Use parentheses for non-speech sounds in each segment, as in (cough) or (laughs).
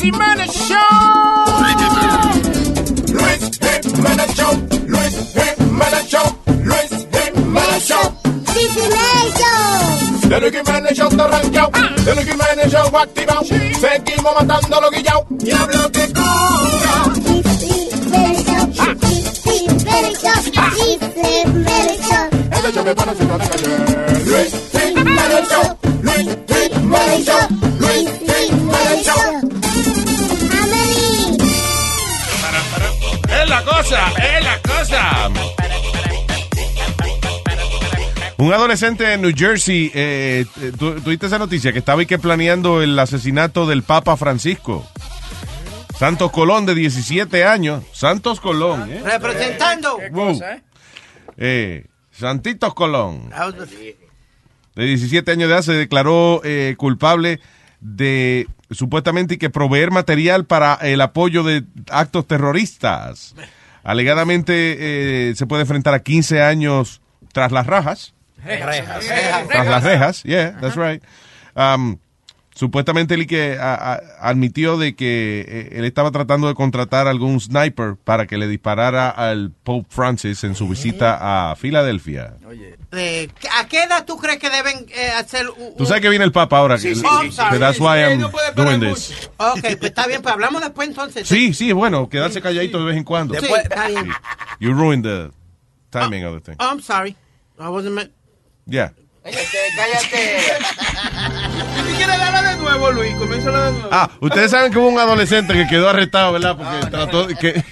Luis Jiménez Show. Luis Jiménez Show. Luis Jiménez Show. Luis Jiménez Show. Luis Jiménez Show. De Luis Jiménez Show está arrancado. De Luis Jiménez Show activado. Seguimos matando los guillados. Diablo que. Luis Jiménez Show. Luis Jiménez Show. Luis Jiménez Show. Hecho que para ciudad de calle. Luis cosa, es la cosa. Un adolescente en New Jersey, eh, eh, ¿tú- ¿tuviste esa noticia? Que estaba ahí que planeando el asesinato del Papa Francisco. Santos Colón, de 17 años. Santos Colón, ¿eh? Representando. Wow. Eh, Santitos Colón, de 17 años de edad, se declaró eh, culpable de supuestamente que proveer material para el apoyo de actos terroristas. Alegadamente eh, se puede enfrentar a 15 años tras las rajas. Tras las rejas, yeah, that's right. Um, supuestamente él que a- a- admitió de que eh, él estaba tratando de contratar algún sniper para que le disparara al Pope Francis en su visita a Filadelfia. Eh, ¿A qué edad tú crees que deben eh, hacer un... Tú sabes que viene el Papa ahora. que, sí, que sí, sí. that's why Sí, I'm no doing mucho. this. Ok, pues está bien, pues hablamos después entonces. Sí, sí, es bueno, quedarse calladito de vez en cuando. Sí, está bien. You ruined the timing of the thing. Oh, I'm sorry. I wasn't meant... Yeah. Cállate. (laughs) Si quieres darla de nuevo, Luis, comiénzala de nuevo. Ah, ustedes saben que hubo un adolescente que quedó arrestado, ¿verdad? Porque trató de que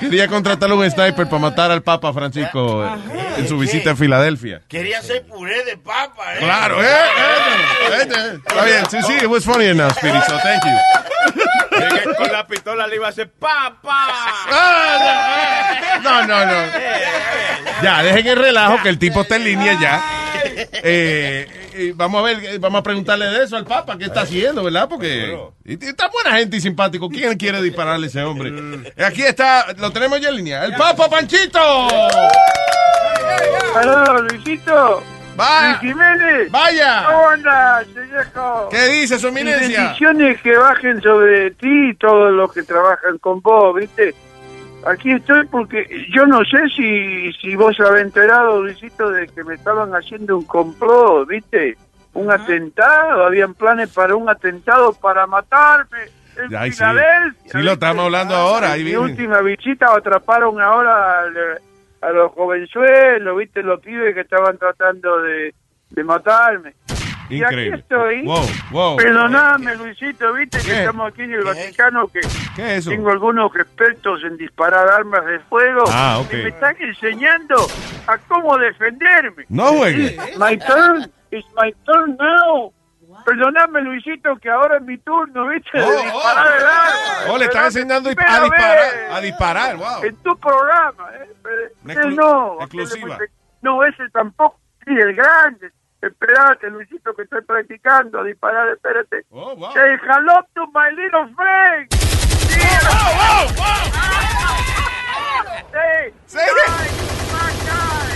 quería contratarle un sniper para matar al Papa Francisco eh, en su visita a Filadelfia. Quería hacer puré de papa, ¿eh? Claro, eh, eh, eh, Está bien, sí, sí, it was funny enough, Speedy, so thank you. Con la pistola le iba a hacer ¡Papá! No, no, no. Ya, dejen el relajo que el tipo está en línea ya. (laughs) Eh, eh, vamos a ver, eh, vamos a preguntarle de eso al Papa, ¿qué está haciendo, verdad? Porque y- y está buena gente y simpático. ¿Quién quiere dispararle a ese hombre? Aquí está, lo tenemos ya en línea. ¡El Papa Panchito! Saludos, Luisito. Va. Jiménez. Vaya. ¿Cómo andas, viejo? ¿Qué dice su eminencia? bendiciones que bajen sobre ti y todos los que trabajan con vos, ¿viste? Aquí estoy porque yo no sé si, si vos habés enterado, Luisito, de que me estaban haciendo un complot, ¿viste? Un atentado, habían planes para un atentado para matarme en Ay, sí. Filadelfia. Sí, lo estamos hablando ahora. Ahí Mi viene. última visita atraparon ahora al- a los jovenzuelos, ¿viste? Los pibes que estaban tratando de, de matarme. Y aquí Increíble. estoy. Wow, wow. Perdoname, Luisito, viste que ¿Qué? estamos aquí en el Vaticano, que ¿Qué es eso? tengo algunos expertos en disparar armas de fuego. Ah, ok. Y me están enseñando a cómo defenderme. No juegue. It's my turn, it's my turn now. Perdoname, Luisito, que ahora es mi turno, ¿viste? De Oh, oh. disparar el arma. Oh, le están Perdóname, enseñando a disparar, a disparar, wow. En tu programa, ¿eh? Él exclu- no. exclusiva. No, ese tampoco. Sí, el grande. Esperate, Luisito, que estoy practicando a disparar. Espérate. Oh, wow. Say hello to my little friend. Say, Say- hi, my guy.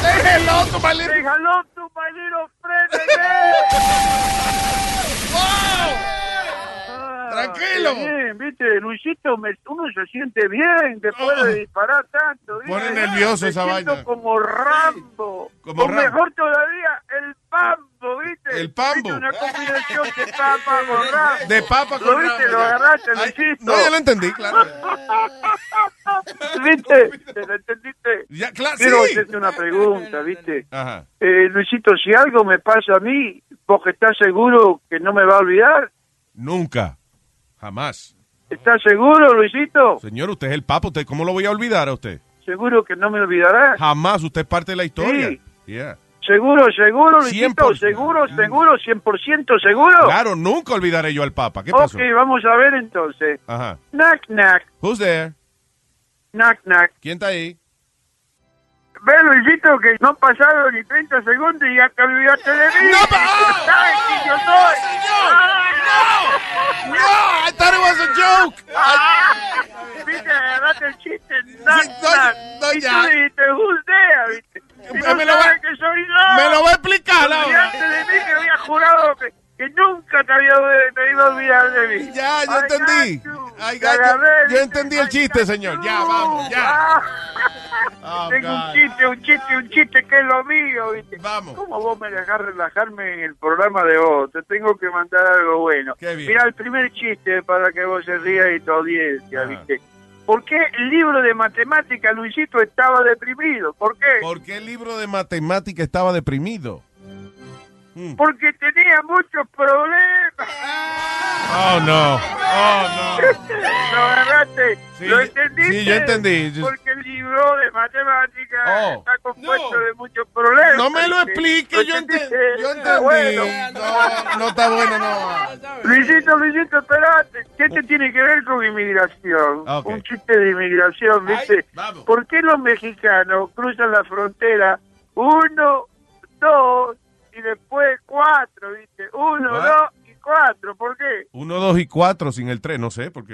Say hello to my little- Say hello to my little friend (laughs) again. Ah, Tranquilo. Bien, viste, Luisito, me- uno se siente bien después de disparar tanto. Pone nervioso Me esa vaina. como Rambo. Como o Rambo. mejor todavía. El Pambo. ¿Viste? Una combinación (laughs) de papa con Rambo. De papa ¿Lo con viste? Rambo, Lo agarraste, Luisito. No, ya lo entendí, claro. (laughs) ¿Viste? ¿Te lo entendiste? Ya, claro, Quiero sí. hacerte una pregunta, ¿viste? Ajá. Eh, Luisito, si algo me pasa a mí, ¿vos que estás seguro que no me va a olvidar? Nunca. Jamás. ¿Estás seguro, Luisito? Señor, usted es el papa. ¿Usted cómo lo voy a olvidar a usted? ¿Seguro que no me olvidarás? Jamás. Usted es parte de la historia. Sí. Yeah. ¿Seguro, seguro, Luisito? 100%. ¿Seguro, seguro, 100% seguro? Claro, nunca olvidaré yo al papa. ¿Qué pasó? Ok, vamos a ver entonces. Ajá. Knack, knack, Who's there? knack, knack. ¿Quién está ahí? Ve, Luisito, que no han pasado ni 30 segundos y ya te olvidaste de mí. ¡No, pa- ¿Sabes quién yo soy? ¡No! I thought it was a joke. Ah, Viste, agarraste el chiste. Knack, Sí, no, knack. no, y tú dijiste, who's there, no me lo va- sabes que soy yo. Me lo va a explicar ahora. de mí que había jurado que que nunca te, había, te iba a olvidar de mí. Ya, yo I entendí. you. agarré, Yo entendí el chiste, señor. Ya, vamos, ya. Ah. Oh, Tengo God. un chiste, un chiste, un chiste que es lo mío, ¿viste? Vamos. ¿Cómo vos me dejás relajarme en el programa de vos? Te tengo que mandar algo bueno. Mira, el primer chiste para que vos se rías y tu audiencia, Ajá. ¿viste? ¿Por qué el libro de matemática, Luisito, estaba deprimido? ¿Por qué? ¿Por qué el libro de matemática estaba deprimido? Mm. Porque tenía muchos problemas. Oh, no. Oh, no. (laughs) ¿Lo agarraste? Sí, ¿Lo entendiste? sí, yo entendí. Porque libro de matemática Oh. está compuesto No. de muchos problemas. No me lo explique, yo, ente- yo Ah, entendí. bueno. No, no está bueno, no. Luisito, Luisito, espérate. ¿Qué te tiene que ver con inmigración? Un chiste de inmigración, ¿viste? Ay. ¿Por qué los mexicanos cruzan la frontera uno, dos y después cuatro, ¿viste? Uno, What? dos y cuatro. ¿Por qué? Uno, dos y cuatro sin el tres, no sé, porque...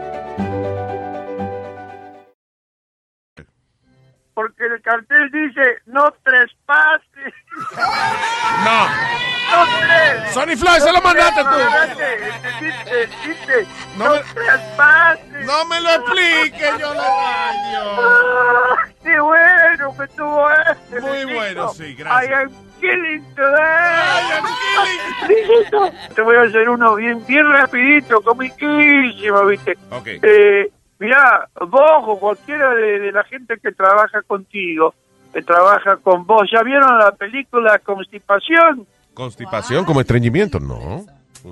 Porque el cartel dice no trespases. (laughs) No. No tres. Sonny Floyd, se lo mandaste tú. No No, me- trespases. No me lo explique, yo lo daño. Ah, ¡Qué bueno que estuvo este! Muy Luisito. bueno, sí, gracias. I am killing today. Killing. Te voy a hacer uno bien, bien rapidito, comiquísimo, ¿viste? Ok. Eh, mirá, vos o cualquiera de, de la gente que trabaja contigo, que trabaja con vos, ¿ya vieron la película Constipación? Constipación como estreñimiento, no.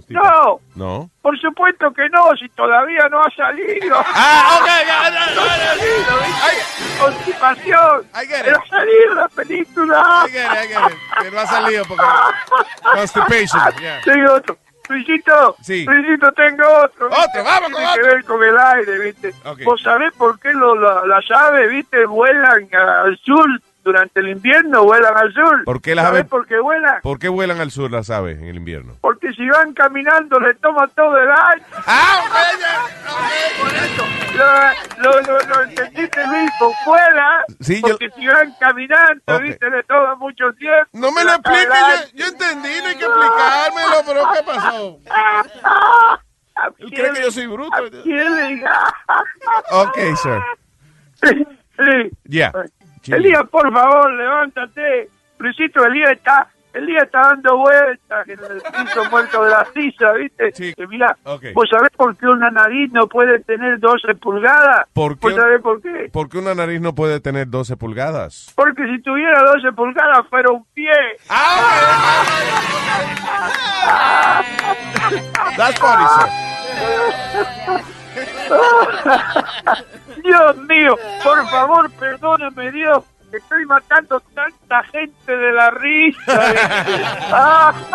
No, No. por supuesto que no, si todavía no ha salido. (laughs) Ah, ok, ya, ya, ya, No ha salido, ¿viste? Constipación. Pero ha salido la película. I get it, I get it. Que no ha salido porque... (laughs) Constipation, yeah. Tengo otro. Luisito, Sí. Luisito, tengo otro. Otro, vamos con Tiene que otro. ver con el aire, ¿viste? Ok. ¿Vos sabés por qué lo- la- las aves, ¿viste? Vuelan al sur durante el invierno, vuelan al sur. ¿Por qué las ¿Sabés aves- por qué vuelan? ¿Por qué vuelan al sur las aves en el invierno? Porque si van caminando le toma todo el aire. Ah, (laughs) lo, lo, lo, lo entendiste, Luis, con vuela. Sí, yo- porque si van caminando. ¿viste? Le toma mucho tiempo. No me lo Le toma el explique, aire. yo, yo entendí, no hay que explicármelo, pero ¿qué pasó? (laughs) ¿A Él quién cree que yo soy bruto. ¿A quién le- Ok, sir. (laughs) Sí. Elías, por favor, levántate. Luisito, Elías está, Elías está dando vueltas en el piso muerto de la sisa, ¿viste? Sí. Ok. ¿vos sabés por qué una nariz no puede tener 12 pulgadas? ¿Por qué? ¿Vos sabés por qué? ¿Por qué una nariz no puede tener 12 pulgadas? Porque si tuviera 12 pulgadas fuera un pie. (laughs) That's funny, sir. (laughs) Dios mío, por favor, perdóname, Dios. Estoy matando tanta gente de la risa. (laughs)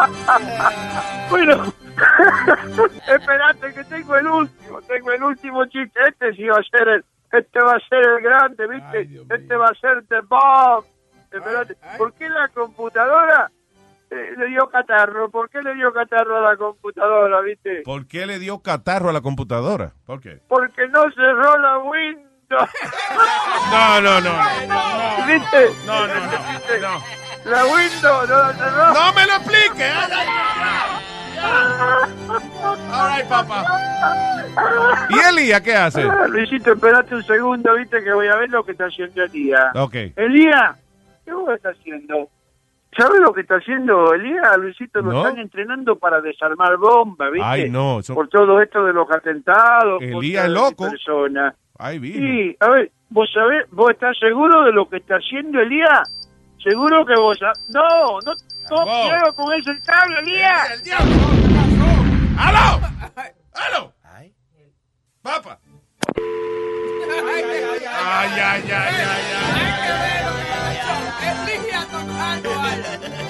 bueno, (laughs) espérate que tengo el último, tengo el último chiste. Este sí va a ser el, este va a ser el grande, ¿viste? este va a ser The Bomb. Espérate, ¿por qué la computadora le dio catarro? ¿Por qué le dio catarro a la computadora, viste? ¿Por qué le dio catarro a la computadora? ¿Por qué? Porque no cerró la Windows. No, no, no. ¿Viste? No, no, no. ¿Viste? no. La Windows no la cerró. ¡No me lo explique! All right, papá. ¿Y Elías qué hace? Ah, Luisito, espérate un segundo, viste que voy a ver lo que está haciendo Elías. Ok. Elías, ¿qué vos estás haciendo? ¿Sabes lo que está haciendo Elías? Luisito, lo No. están entrenando para desarmar bombas, ¿viste? Ay, no, eso- Por todo esto de los atentados. Elías loco. personas. Ay, vi. Sí, a ver, vos sabés, vos estás seguro de lo que está haciendo Elías? Seguro que vos No, no, no quiero con ese cable, Elías. ¡El diablo! ¿Qué pasó? ¡Aló! ¡Aló! ¡Papa! Ay, ay, Ay, ay, ay, ay,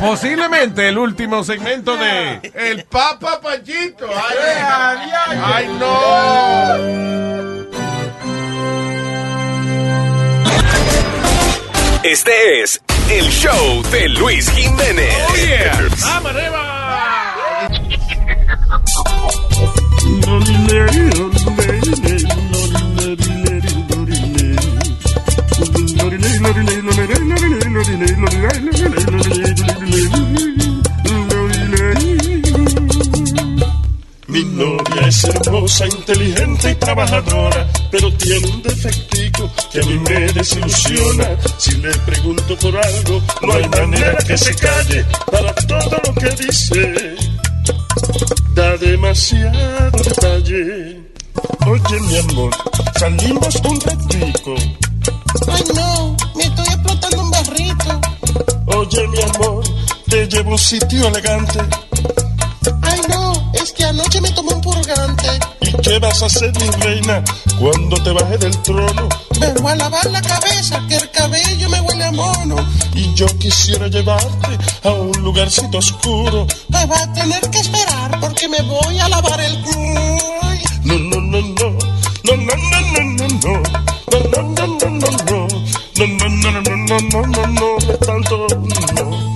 Posiblemente el último segmento de El Papa Panchito. ¡Ay, ay, no! Este es el show de Luis Jiménez. ¡Oh, yeah! ¡Vamos arriba! Es hermosa, inteligente y trabajadora, pero tiene un defectico que a mí me desilusiona. Si le pregunto por algo, no hay manera que se calle para todo lo que dice. Da demasiado detalle. Oye, mi amor, salimos un ratico. Ay, no, me estoy explotando un barrito. Oye, mi amor, te llevo a un sitio elegante. Ay, no, es que anoche me ¿Y qué vas a hacer, mi reina, cuando te baje del trono? Me voy a lavar la cabeza, que el cabello me huele a mono. Y yo quisiera llevarte a un lugarcito oscuro. Me va a tener que esperar porque me voy a lavar el culo. No, no, no, no. No, no, no, no, no, no. No, no, no, no, no, no. No, no, no, no, no, no, no, no, no. No tanto, no.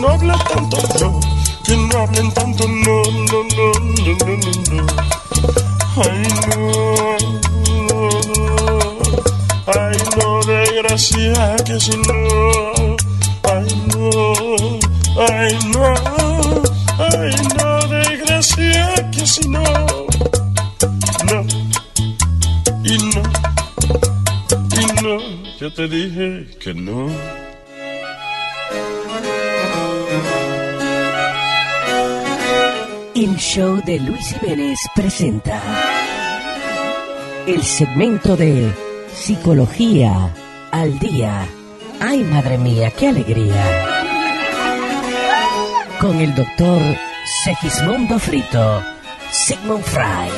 No hable tanto, no. Que no hablen tanto, no, no, Ay, no. Ay, no, desgracia, que si no. Ay, no. Ay, no. Ay, no, desgracia, que si no. No. Y no. Y no. Yo te dije que no. El show de Luis Jiménez presenta el segmento de Psicología al Día. Ay, madre mía, qué alegría. Con el doctor Segismundo Frito, Sigmund Freud.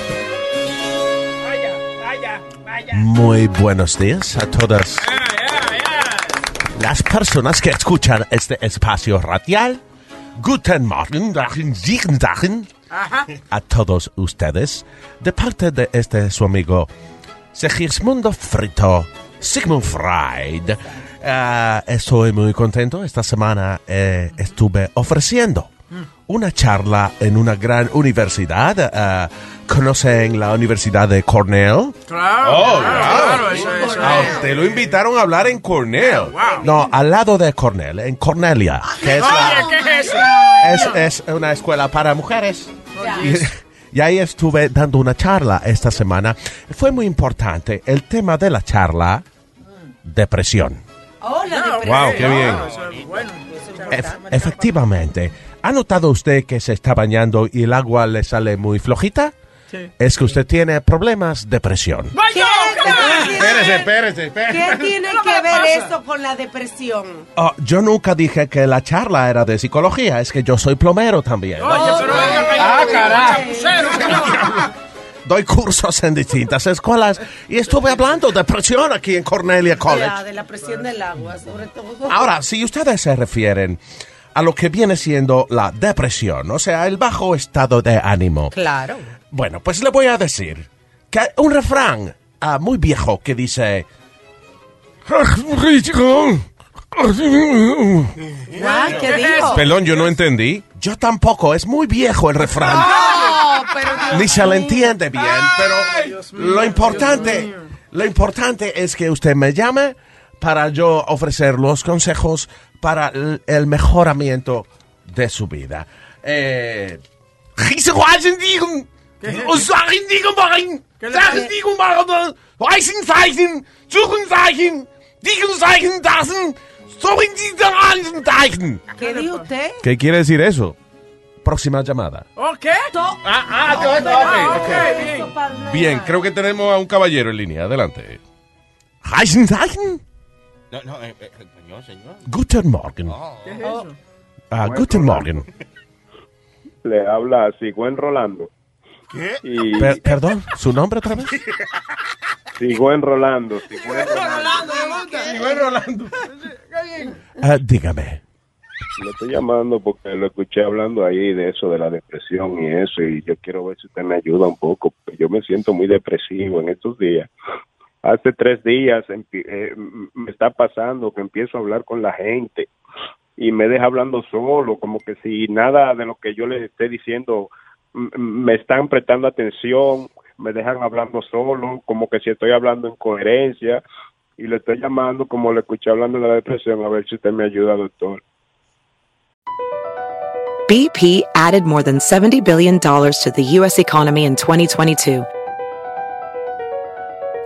Vaya, vaya, vaya. Muy buenos días a todas las personas que escuchan este espacio radial. Guten Morgen, Dagen, Dagen. Ajá. a todos ustedes de parte de este su amigo Segismundo Frito, Sigmund Freud. Ah, estoy muy contento. Esta semana eh, estuve ofreciendo una charla en una gran universidad. Ah, ¿Conocen la Universidad de Cornell? Claro, Oh, claro, wow. claro, eso. A usted lo invitaron a hablar en Cornell. Wow. No, al lado de Cornell, en Cornelia, que es, la- ¿qué es eso? es, es una escuela para mujeres. Y, ahí estuve dando una charla esta semana. Fue muy importante el tema de la charla, depresión. Hola, Wow, qué bien. Bueno. Ef- efectivamente. ¿Ha notado usted que se está bañando y el agua le sale muy flojita? Sí. Es que usted tiene problemas de presión. ¡Vaya! Espérese, espérese, espérese. ¿Qué tiene que ver eso con la depresión? Oh, yo nunca dije que la charla era de psicología, es que yo soy plomero también. Oye, pero Ah, carajo. (laughs) Doy cursos en distintas escuelas y estuve hablando de presión aquí en Cornelia College. Ya, de la presión del agua, sobre todo. Ahora, si ustedes se refieren a lo que viene siendo la depresión, o sea, el bajo estado de ánimo, Claro. bueno, pues le voy a decir que un refrán ah, muy viejo que dice... ¿Qué dijo? Perdón, yo no entendí. Yo tampoco, es muy viejo el refrán. No, pero Ni se le entiende bien, pero lo importante, lo importante es que usted me llame para yo ofrecer los consejos para el, el mejoramiento de su vida. Eh, Anzeichen. ¿Qué dijo usted? ¿Qué quiere decir eso? Próxima llamada. ¿Ok? To- Ah, ah, Ah, ok, ah, ok, ok. bien. Bien, creo que tenemos a un caballero en línea. Adelante. Heisenstein. No, no, eh, eh, señor, señor. Guten Morgen. ¿Qué es eso? Ah, guten Morgen. (laughs) Le habla Sigüen Rolando. ¿Qué? Y Per- perdón, ¿su nombre otra vez? (laughs) Sigüen Rolando. Sigüen Rolando. Igual Rolando. Ah, dígame. Le estoy llamando porque lo escuché hablando ahí de eso, de la depresión y eso, y yo quiero ver si usted me ayuda un poco. porque Yo me siento muy depresivo en estos días. Hace tres días eh, me está pasando que empiezo a hablar con la gente y me deja hablando solo, como que si nada de lo que yo les esté diciendo me están prestando atención, me dejan hablando solo, como que si estoy hablando en coherencia y le estoy llamando como le hablando la depresión, a ver si me ayuda, doctor. BP added more than $70 billion to the U.S. economy in 2022.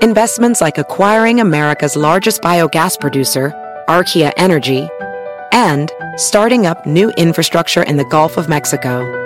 Investments like acquiring America's largest biogas producer, Archaea Energy, and starting up new infrastructure in the Gulf of Mexico.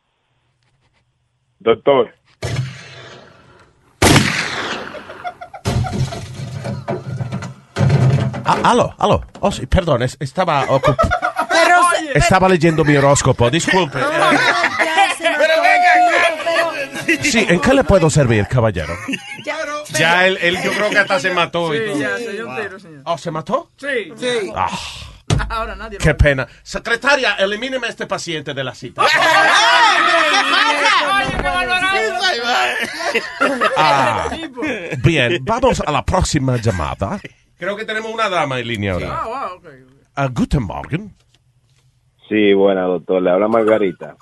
Doctor. Ah, aló, aló. Oh, sí, perdón, es- estaba ocup- Pero, Estaba leyendo mi horóscopo, disculpe. Pero venga, Sí, ¿en qué le puedo servir, caballero? Ya él, él yo creo que hasta se mató. y Sí, todo. ya, se dio un tiro, señor. ¿Oh, se mató? Sí. Sí. Ah, Ahora nadie qué pena. Secretaria, elimíneme a este paciente de la cita. Ah, bien, vamos a la próxima llamada. Creo que tenemos una dama en línea ahora. Ah, wow, ok. Ah, guten Morgen. Sí, buena, doctor. Le habla Margarita.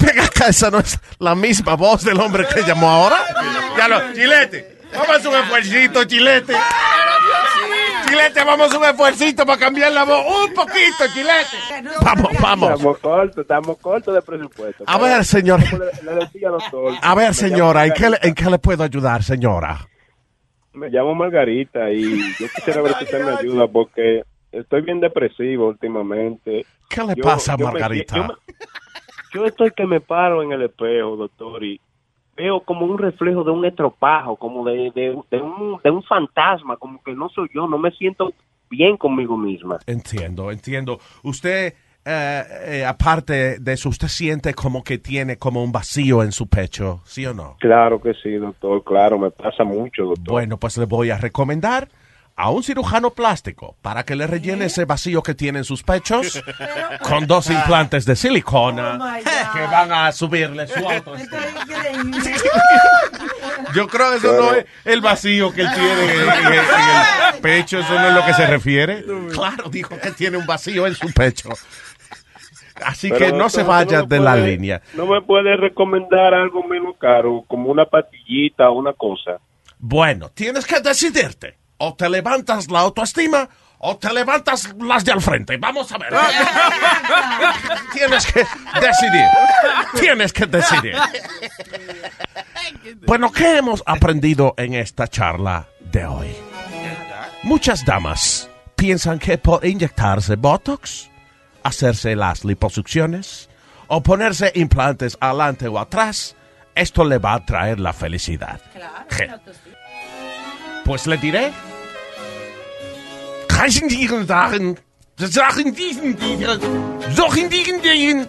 Venga acá, esa no es la misma voz del hombre que llamó ahora. Ya lo, Chilete, vamos a hacer un esfuercito, Chilete. Chilete, vamos a hacer un esfuercito para cambiar la voz. Un poquito, Chilete. Vamos, vamos. Estamos cortos, estamos cortos de presupuesto. A ver, señor. A ver, señora, ¿en qué, le- ¿en qué le puedo ayudar, señora? Me llamo Margarita y yo quisiera ver si usted me ayuda porque estoy bien depresivo últimamente. ¿Qué le Yo- pasa, yo me- Margarita? yo, me- yo estoy que me paro en el espejo, doctor, y veo como un reflejo de un estropajo, como de, de, de un, de un fantasma, como que no soy yo, no me siento bien conmigo misma. Entiendo, entiendo. Usted, eh, eh, aparte de eso, usted siente como que tiene como un vacío en su pecho, ¿sí o no? Claro que sí, doctor, claro, me pasa mucho, doctor. Bueno, pues le voy a recomendar a un cirujano plástico para que le rellene ese vacío que tiene en sus pechos (laughs) con dos implantes de silicona que van a subirle su autoestima. (laughs) Yo creo que eso no es el vacío que él tiene en, el- en el- en (laughs) el pecho, eso no es lo que se refiere. Claro, dijo que tiene un vacío en su pecho. Así Pero, que no se ¿usted vaya me de la puede- línea. ¿No me puede recomendar algo menos caro, como una pastillita o una cosa? Bueno, tienes que decidirte. O te levantas la autoestima o te levantas las de al frente. Vamos a ver. tienes que decidir. Tienes que decidir. Bueno, ¿qué hemos aprendido en esta charla de hoy? Muchas damas piensan que por inyectarse Botox, hacerse las liposucciones o ponerse implantes adelante o atrás, esto le va a traer la felicidad. Je- Pues le diré. Reichen diesen Sachen, Sachen diesen, diesen, suchen diesen, diesen,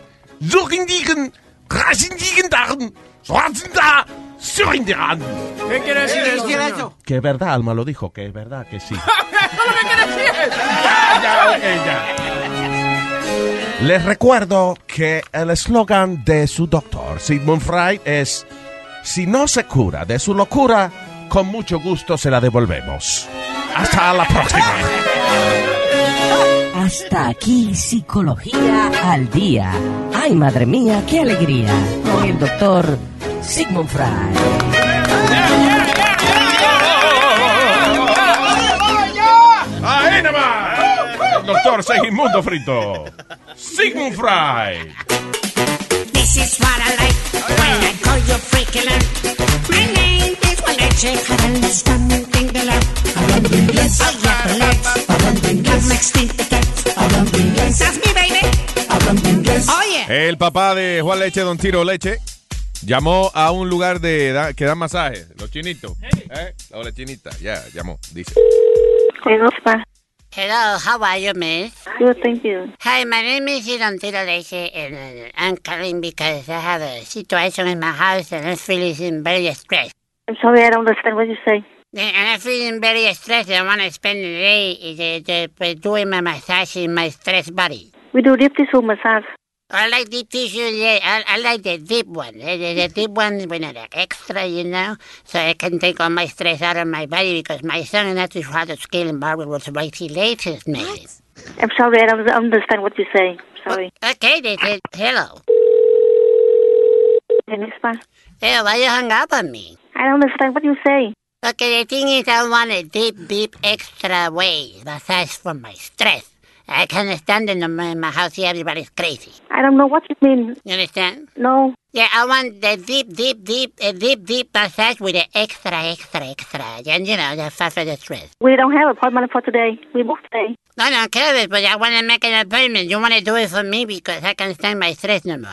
suchen diesen, reichen diesen Sachen, schwarzen da. ¿Qué quiere decir ¿Qué eso? quiere señor? eso? Que es verdad, Alma lo dijo, que es verdad, que sí. (laughs) ¿Qué quiere decir. Les recuerdo que el eslogan de su doctor, Sigmund Freud, es: Si no se cura de su locura, con mucho gusto se la devolvemos. Hasta la próxima. (laughs) Hasta aquí Psicología al Día. Ay, madre mía, qué alegría. Con el doctor Sigmund Freud. ¡Ahí nomás! El doctor Segismundo Frito. Sigmund Fry. This is what I like when I call you freaky like. My name is Waleche. I understand you think love. Hablando inglés. El papá de Juan Leche, Don Tiro Leche, llamó a un lugar de da- que dan masajes, los chinitos. ¿Eh? La chinita, ya, llamó, dice. Hello, how are you, miss? Good, thank you. Hi, my name is Iron Tiro Leche, and uh, I'm calling because I have a situation in my house and I'm feeling very stressed. I'm sorry, I don't understand what you say. And I'm feeling very stressed. I want to spend the day uh, uh, doing my massage in my stressed body. We do deep tissue massage. I like the tissue, yeah. I, I like the deep one. The, the, the deep one when I like extra, you know, so I can take all my stress out of my body because my son and that's how to scale and Barbara was right here latest, maybe. I'm sorry, I don't understand what you say. Sorry. Okay, they said hello. In Spanish. Hey, why you hung up on me? I don't understand what you say. Okay, the thing is, I want a deep, deep, extra way massage for my stress. I can't stand in my, in my house here. Everybody's crazy. I don't know what you mean. You understand? No. Yeah, I want the deep, deep, deep, a deep, deep massage with the extra, extra, extra. And you know, the fast the stress. We don't have appointment for today. We booked today. No, no, care but I want to make an appointment. You want to do it for me because I can't stand my stress no more.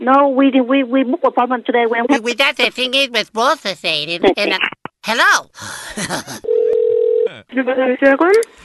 No, we we we booked appointment today. We don't have. With that, the thing is, we're supposed to say it. And, (laughs) uh, hello.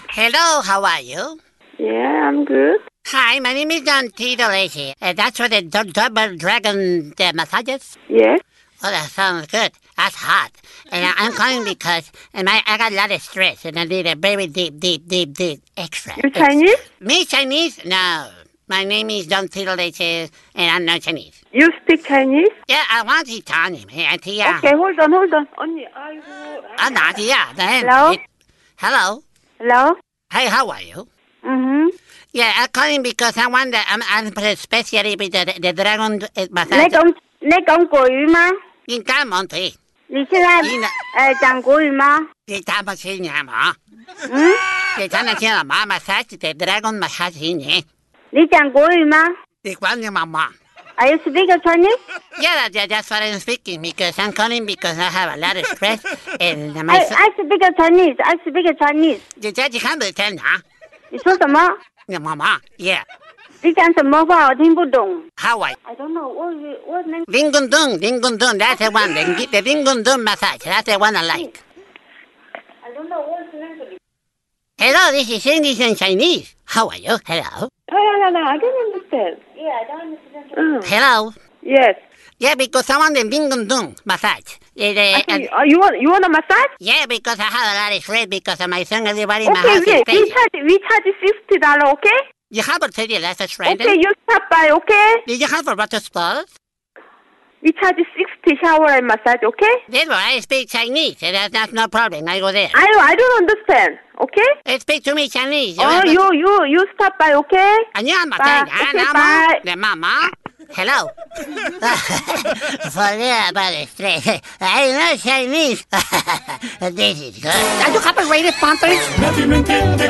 hello, how are you? Yeah, I'm good. Hi, my name is Don Tito Lacey. Uh, that's what the du- double dragon uh, massages? Yes. Oh, that sounds good. That's hot. And I- I'm calling because and I, I got a lot of stress and I need a very deep, deep, deep, deep extra. You Chinese? Me Chinese? No. My name is Don Tito Lacey and I'm not Chinese. You speak Chinese? Yeah, I want Italian. Yeah, yeah. Okay, hold on, hold on. 언니, 아이고. Ah, not, yeah. Then, Hello? Hello? Hello? Hey, how are you? Uh-huh. Yeah, I'm calling because I wonder, I'm, I'm especially with the, the dragon uh, massage. Lấy con, lấy con quỷ mà. Nhưng cá massage, the dragon massage xin nhỉ. Đi Are you speaking Chinese? Yeah, that, that's what I'm speaking because I'm calling because I have a lot of stress and my. I, I speak Chinese. I speak Chinese. You just can't understand, huh? 你说什么？你妈妈，Yeah，你讲什么话？我听不懂。 how are I don't know. What what name? Ding-gun-dung, ding-gun-dung, that's the one. The, the ding-gun-dung massage, that's the one I like. I don't know what's the name. Hello, this is English and Chinese. How are you? Hello. No, no, no, I don't understand. Yeah, I don't understand. Hello. Yes. Yeah, because I want a ding dong massage. Uh, uh, you want you want a massage? Yeah, because I have a lot of sweat because of my son. Everybody in my okay, house okay. is. We charge we charge sixty dollar, okay? You have a thirty less friend. Okay, eh? you stop by, okay? Did you have a water spout? We charge sixty shower and massage, okay? Then why I speak Chinese. Eh, that's not no problem. I go there. I I don't understand, okay? I speak to me Chinese. Oh, you you you stop by, okay? And you understand? Bye. Ah, okay, bye. Mama. Hello. Forget about the stress. I know Chinese. this is good. Are you copyrighted, Pampers? Nadie lo entiende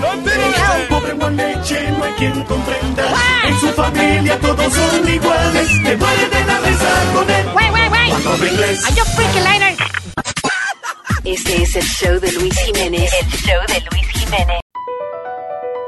cuando (laughs) el pobre Juan Leche no hay quien comprenda. En su familia todos son iguales. Te muere de la risa con él. Wait, wait, wait. Cuando habla inglés. Are you freaking later? Este es el show de Luis Jiménez. El show de Luis Jiménez.